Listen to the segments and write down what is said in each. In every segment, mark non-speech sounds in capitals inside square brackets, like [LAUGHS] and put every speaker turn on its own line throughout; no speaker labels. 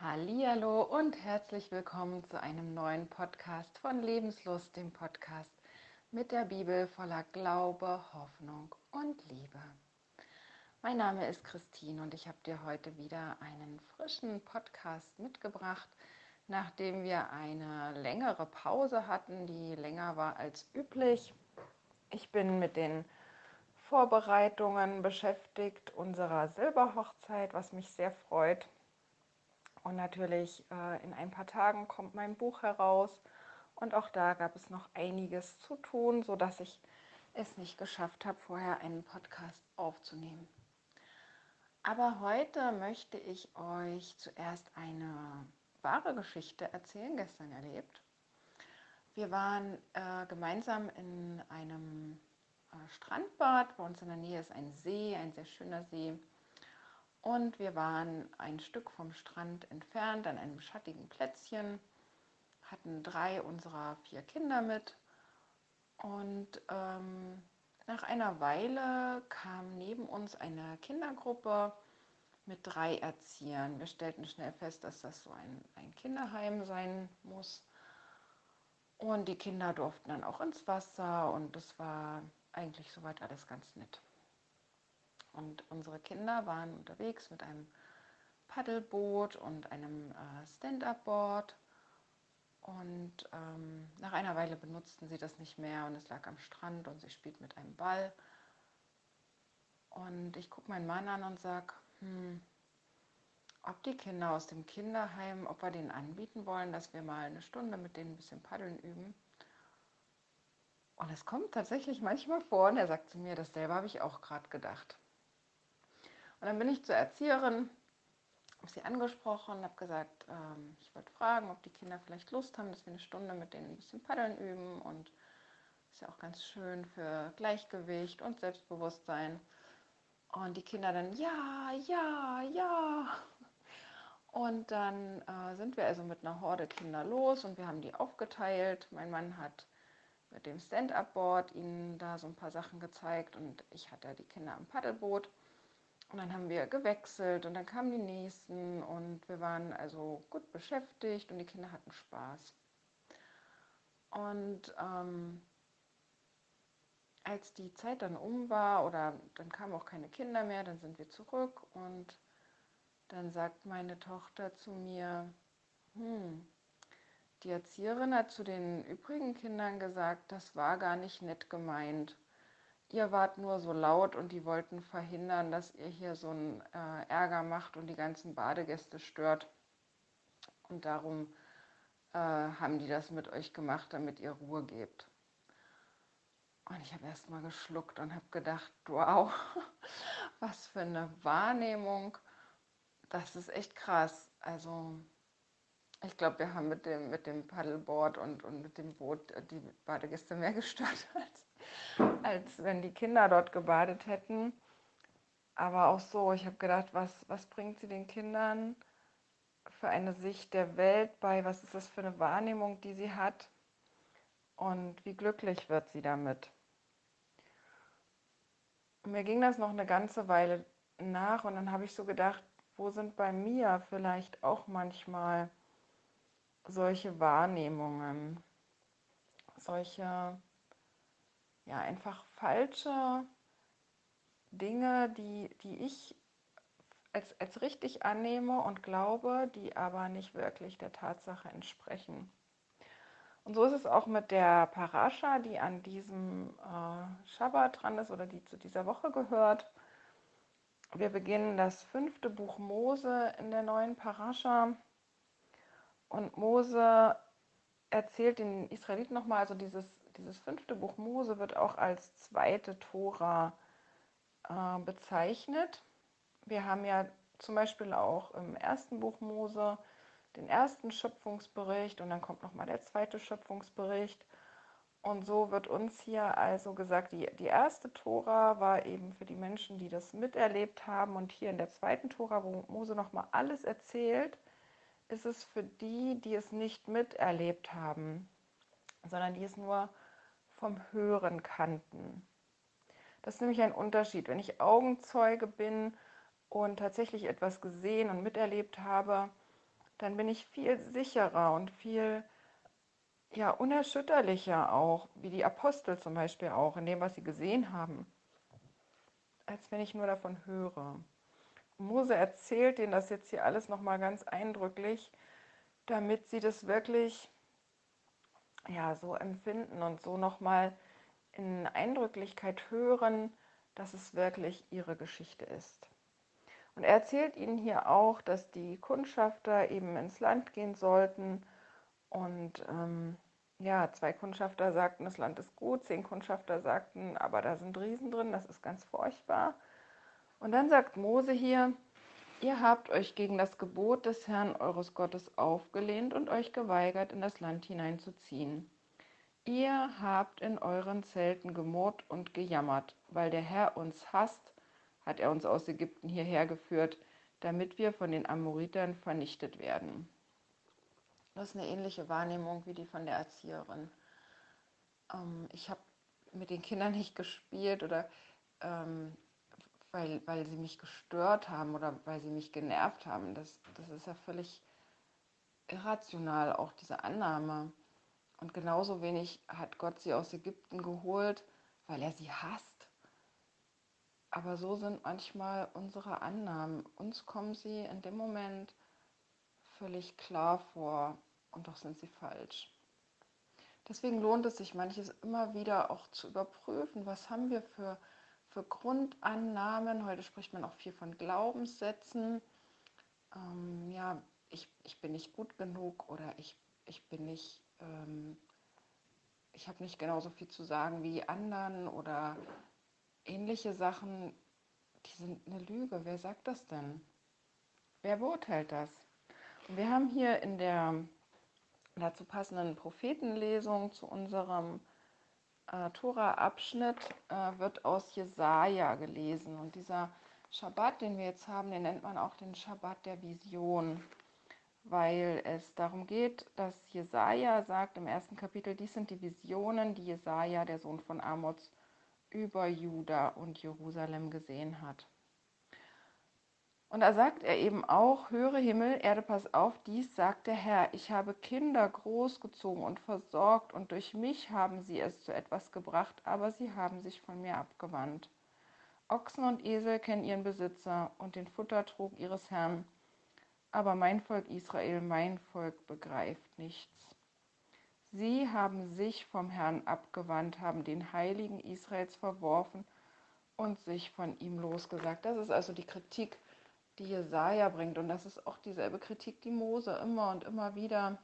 Hallo und herzlich willkommen zu einem neuen Podcast von Lebenslust, dem Podcast mit der Bibel voller Glaube, Hoffnung und Liebe. Mein Name ist Christine und ich habe dir heute wieder einen frischen Podcast mitgebracht, nachdem wir eine längere Pause hatten, die länger war als üblich. Ich bin mit den Vorbereitungen beschäftigt unserer Silberhochzeit, was mich sehr freut. Und natürlich äh, in ein paar Tagen kommt mein Buch heraus. Und auch da gab es noch einiges zu tun, sodass ich es nicht geschafft habe, vorher einen Podcast aufzunehmen. Aber heute möchte ich euch zuerst eine wahre Geschichte erzählen, gestern erlebt. Wir waren äh, gemeinsam in einem äh, Strandbad. Bei uns in der Nähe ist ein See, ein sehr schöner See. Und wir waren ein Stück vom Strand entfernt an einem schattigen Plätzchen, hatten drei unserer vier Kinder mit. Und ähm, nach einer Weile kam neben uns eine Kindergruppe mit drei Erziehern. Wir stellten schnell fest, dass das so ein, ein Kinderheim sein muss. Und die Kinder durften dann auch ins Wasser und es war eigentlich soweit alles ganz nett. Und unsere Kinder waren unterwegs mit einem Paddelboot und einem äh, Stand-up-Board. Und ähm, nach einer Weile benutzten sie das nicht mehr und es lag am Strand und sie spielt mit einem Ball. Und ich gucke meinen Mann an und sage, hm, ob die Kinder aus dem Kinderheim, ob wir denen anbieten wollen, dass wir mal eine Stunde mit denen ein bisschen paddeln üben. Und es kommt tatsächlich manchmal vor und er sagt zu mir, dasselbe habe ich auch gerade gedacht. Und dann bin ich zur Erzieherin, habe sie angesprochen, habe gesagt, ähm, ich wollte fragen, ob die Kinder vielleicht Lust haben, dass wir eine Stunde mit denen ein bisschen paddeln üben. Und ist ja auch ganz schön für Gleichgewicht und Selbstbewusstsein. Und die Kinder dann, ja, ja, ja. Und dann äh, sind wir also mit einer Horde Kinder los und wir haben die aufgeteilt. Mein Mann hat mit dem Stand-up-Board ihnen da so ein paar Sachen gezeigt und ich hatte die Kinder am Paddelboot. Und dann haben wir gewechselt und dann kamen die nächsten und wir waren also gut beschäftigt und die Kinder hatten Spaß. Und ähm, als die Zeit dann um war oder dann kamen auch keine Kinder mehr, dann sind wir zurück und dann sagt meine Tochter zu mir, hm, die Erzieherin hat zu den übrigen Kindern gesagt, das war gar nicht nett gemeint ihr wart nur so laut und die wollten verhindern, dass ihr hier so einen äh, Ärger macht und die ganzen Badegäste stört. Und darum äh, haben die das mit euch gemacht, damit ihr Ruhe gebt. Und ich habe erst mal geschluckt und habe gedacht, wow, [LAUGHS] was für eine Wahrnehmung. Das ist echt krass. Also ich glaube, wir haben mit dem, mit dem Paddleboard und, und mit dem Boot die Badegäste mehr [LAUGHS] gestört als als wenn die Kinder dort gebadet hätten. Aber auch so, ich habe gedacht, was, was bringt sie den Kindern für eine Sicht der Welt bei? Was ist das für eine Wahrnehmung, die sie hat? Und wie glücklich wird sie damit? mir ging das noch eine ganze Weile nach und dann habe ich so gedacht, wo sind bei mir vielleicht auch manchmal solche Wahrnehmungen, solche ja, einfach falsche Dinge, die, die ich als, als richtig annehme und glaube, die aber nicht wirklich der Tatsache entsprechen. Und so ist es auch mit der Parascha, die an diesem äh, Schabbat dran ist oder die zu dieser Woche gehört. Wir beginnen das fünfte Buch Mose in der neuen Parascha. Und Mose erzählt den Israeliten nochmal, also dieses dieses fünfte Buch Mose wird auch als zweite Tora äh, bezeichnet. Wir haben ja zum Beispiel auch im ersten Buch Mose den ersten Schöpfungsbericht und dann kommt nochmal der zweite Schöpfungsbericht. Und so wird uns hier also gesagt, die, die erste Tora war eben für die Menschen, die das miterlebt haben. Und hier in der zweiten Tora, wo Mose nochmal alles erzählt, ist es für die, die es nicht miterlebt haben, sondern die es nur vom Hören kannten. Das ist nämlich ein Unterschied. Wenn ich Augenzeuge bin und tatsächlich etwas gesehen und miterlebt habe, dann bin ich viel sicherer und viel ja, unerschütterlicher auch, wie die Apostel zum Beispiel auch, in dem, was sie gesehen haben, als wenn ich nur davon höre. Mose erzählt ihnen das jetzt hier alles nochmal ganz eindrücklich, damit sie das wirklich ja, so empfinden und so nochmal in Eindrücklichkeit hören, dass es wirklich ihre Geschichte ist. Und er erzählt ihnen hier auch, dass die Kundschafter eben ins Land gehen sollten. Und ähm, ja, zwei Kundschafter sagten, das Land ist gut, zehn Kundschafter sagten, aber da sind Riesen drin, das ist ganz furchtbar. Und dann sagt Mose hier, ihr habt euch gegen das Gebot des Herrn eures Gottes aufgelehnt und euch geweigert, in das Land hineinzuziehen. Ihr habt in euren Zelten gemurrt und gejammert, weil der Herr uns hasst hat er uns aus Ägypten hierher geführt, damit wir von den Amoritern vernichtet werden. Das ist eine ähnliche Wahrnehmung wie die von der Erzieherin. Ähm, ich habe mit den Kindern nicht gespielt oder ähm, weil, weil sie mich gestört haben oder weil sie mich genervt haben. Das, das ist ja völlig irrational, auch diese Annahme. Und genauso wenig hat Gott sie aus Ägypten geholt, weil er sie hasst aber so sind manchmal unsere Annahmen. Uns kommen sie in dem Moment völlig klar vor und doch sind sie falsch. Deswegen lohnt es sich manches immer wieder auch zu überprüfen, was haben wir für, für Grundannahmen. Heute spricht man auch viel von Glaubenssätzen. Ähm, ja, ich, ich bin nicht gut genug oder ich, ich bin nicht, ähm, ich habe nicht genauso viel zu sagen wie die anderen oder ähnliche Sachen, die sind eine Lüge. Wer sagt das denn? Wer beurteilt das? Und wir haben hier in der dazu passenden Prophetenlesung zu unserem äh, Tora-Abschnitt äh, wird aus Jesaja gelesen. Und dieser Schabbat, den wir jetzt haben, den nennt man auch den Schabbat der Vision, weil es darum geht, dass Jesaja sagt im ersten Kapitel, dies sind die Visionen, die Jesaja, der Sohn von Amos, über Juda und Jerusalem gesehen hat. Und da sagt er eben auch, höre Himmel, Erde, pass auf, dies sagt der Herr, ich habe Kinder großgezogen und versorgt und durch mich haben sie es zu etwas gebracht, aber sie haben sich von mir abgewandt. Ochsen und Esel kennen ihren Besitzer und den Futtertrog ihres Herrn, aber mein Volk Israel, mein Volk begreift nichts. Sie haben sich vom Herrn abgewandt, haben den Heiligen Israels verworfen und sich von ihm losgesagt. Das ist also die Kritik, die Jesaja bringt. Und das ist auch dieselbe Kritik, die Mose immer und immer wieder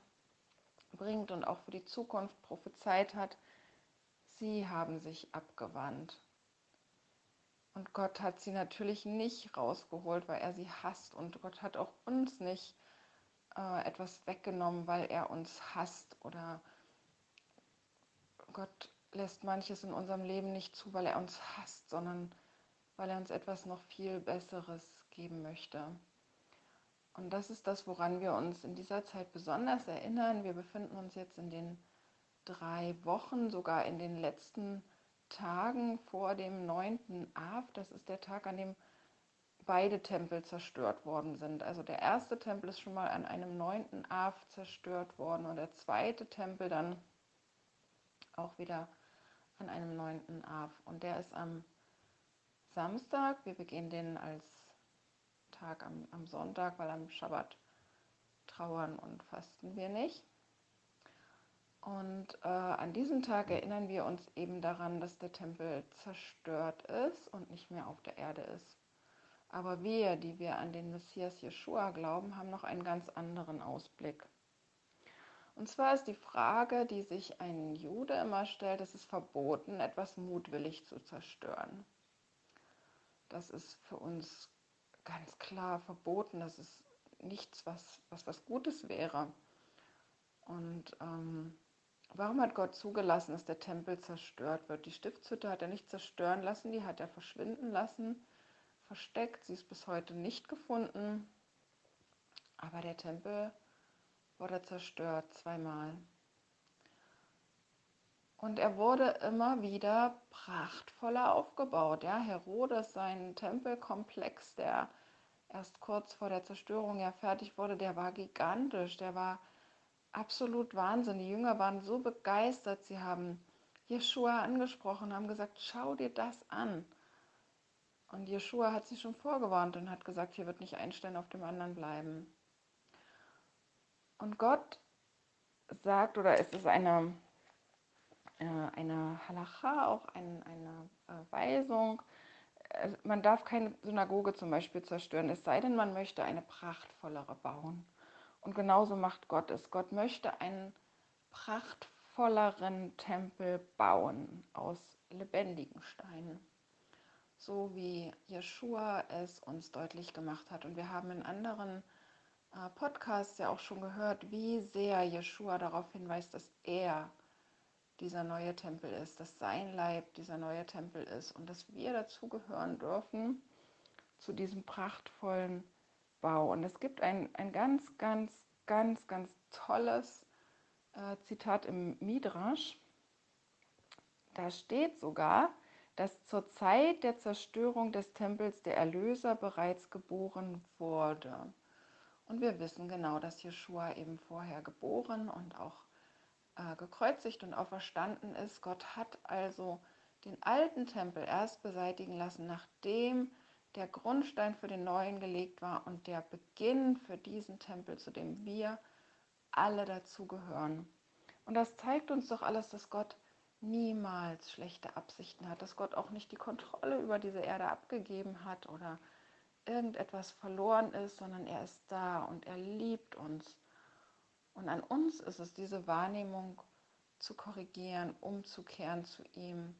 bringt und auch für die Zukunft prophezeit hat. Sie haben sich abgewandt. Und Gott hat sie natürlich nicht rausgeholt, weil er sie hasst. Und Gott hat auch uns nicht äh, etwas weggenommen, weil er uns hasst oder Gott lässt manches in unserem Leben nicht zu, weil er uns hasst, sondern weil er uns etwas noch viel Besseres geben möchte. Und das ist das, woran wir uns in dieser Zeit besonders erinnern. Wir befinden uns jetzt in den drei Wochen, sogar in den letzten Tagen vor dem 9. Av. Das ist der Tag, an dem beide Tempel zerstört worden sind. Also der erste Tempel ist schon mal an einem 9. Av zerstört worden und der zweite Tempel dann auch wieder an einem 9. Av. Und der ist am Samstag. Wir begehen den als Tag am, am Sonntag, weil am Schabbat trauern und fasten wir nicht. Und äh, an diesem Tag erinnern wir uns eben daran, dass der Tempel zerstört ist und nicht mehr auf der Erde ist. Aber wir, die wir an den Messias Jeshua glauben, haben noch einen ganz anderen Ausblick. Und zwar ist die Frage, die sich ein Jude immer stellt, es ist verboten, etwas mutwillig zu zerstören. Das ist für uns ganz klar verboten. Das ist nichts, was was, was Gutes wäre. Und ähm, warum hat Gott zugelassen, dass der Tempel zerstört wird? Die Stiftshütte hat er nicht zerstören lassen, die hat er verschwinden lassen, versteckt. Sie ist bis heute nicht gefunden. Aber der Tempel wurde zerstört zweimal. Und er wurde immer wieder prachtvoller aufgebaut. Ja, Herodes, sein Tempelkomplex, der erst kurz vor der Zerstörung ja fertig wurde, der war gigantisch, der war absolut Wahnsinn. Die Jünger waren so begeistert, sie haben Jeschua angesprochen, haben gesagt, schau dir das an. Und Jeschua hat sie schon vorgewarnt und hat gesagt, hier wird nicht ein Stein auf dem anderen bleiben. Und Gott sagt, oder es ist eine, eine Halacha, auch ein, eine äh, Weisung, äh, man darf keine Synagoge zum Beispiel zerstören, es sei denn, man möchte eine prachtvollere bauen. Und genauso macht Gott es. Gott möchte einen prachtvolleren Tempel bauen aus lebendigen Steinen so wie Yeshua es uns deutlich gemacht hat. Und wir haben in anderen äh, Podcasts ja auch schon gehört, wie sehr Yeshua darauf hinweist, dass er dieser neue Tempel ist, dass sein Leib dieser neue Tempel ist und dass wir dazugehören dürfen zu diesem prachtvollen Bau. Und es gibt ein, ein ganz, ganz, ganz, ganz tolles äh, Zitat im Midrash. Da steht sogar, dass zur Zeit der Zerstörung des Tempels der Erlöser bereits geboren wurde. Und wir wissen genau, dass Jeschua eben vorher geboren und auch äh, gekreuzigt und auferstanden ist. Gott hat also den alten Tempel erst beseitigen lassen, nachdem der Grundstein für den neuen gelegt war und der Beginn für diesen Tempel, zu dem wir alle dazugehören. Und das zeigt uns doch alles, dass Gott niemals schlechte Absichten hat, dass Gott auch nicht die Kontrolle über diese Erde abgegeben hat oder irgendetwas verloren ist, sondern er ist da und er liebt uns. Und an uns ist es, diese Wahrnehmung zu korrigieren, umzukehren zu ihm,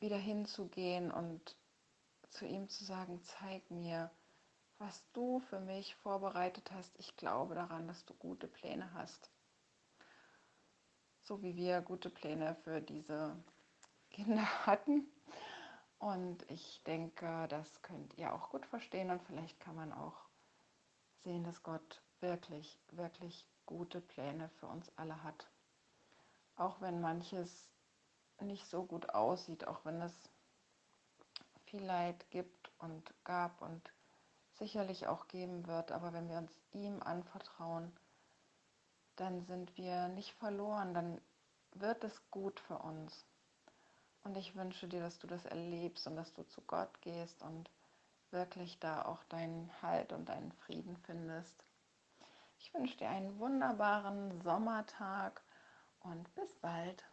wieder hinzugehen und zu ihm zu sagen, zeig mir, was du für mich vorbereitet hast. Ich glaube daran, dass du gute Pläne hast so wie wir gute Pläne für diese Kinder [LAUGHS] hatten. Und ich denke, das könnt ihr auch gut verstehen und vielleicht kann man auch sehen, dass Gott wirklich, wirklich gute Pläne für uns alle hat. Auch wenn manches nicht so gut aussieht, auch wenn es viel Leid gibt und gab und sicherlich auch geben wird, aber wenn wir uns ihm anvertrauen, dann sind wir nicht verloren, dann wird es gut für uns. Und ich wünsche dir, dass du das erlebst und dass du zu Gott gehst und wirklich da auch deinen Halt und deinen Frieden findest. Ich wünsche dir einen wunderbaren Sommertag und bis bald.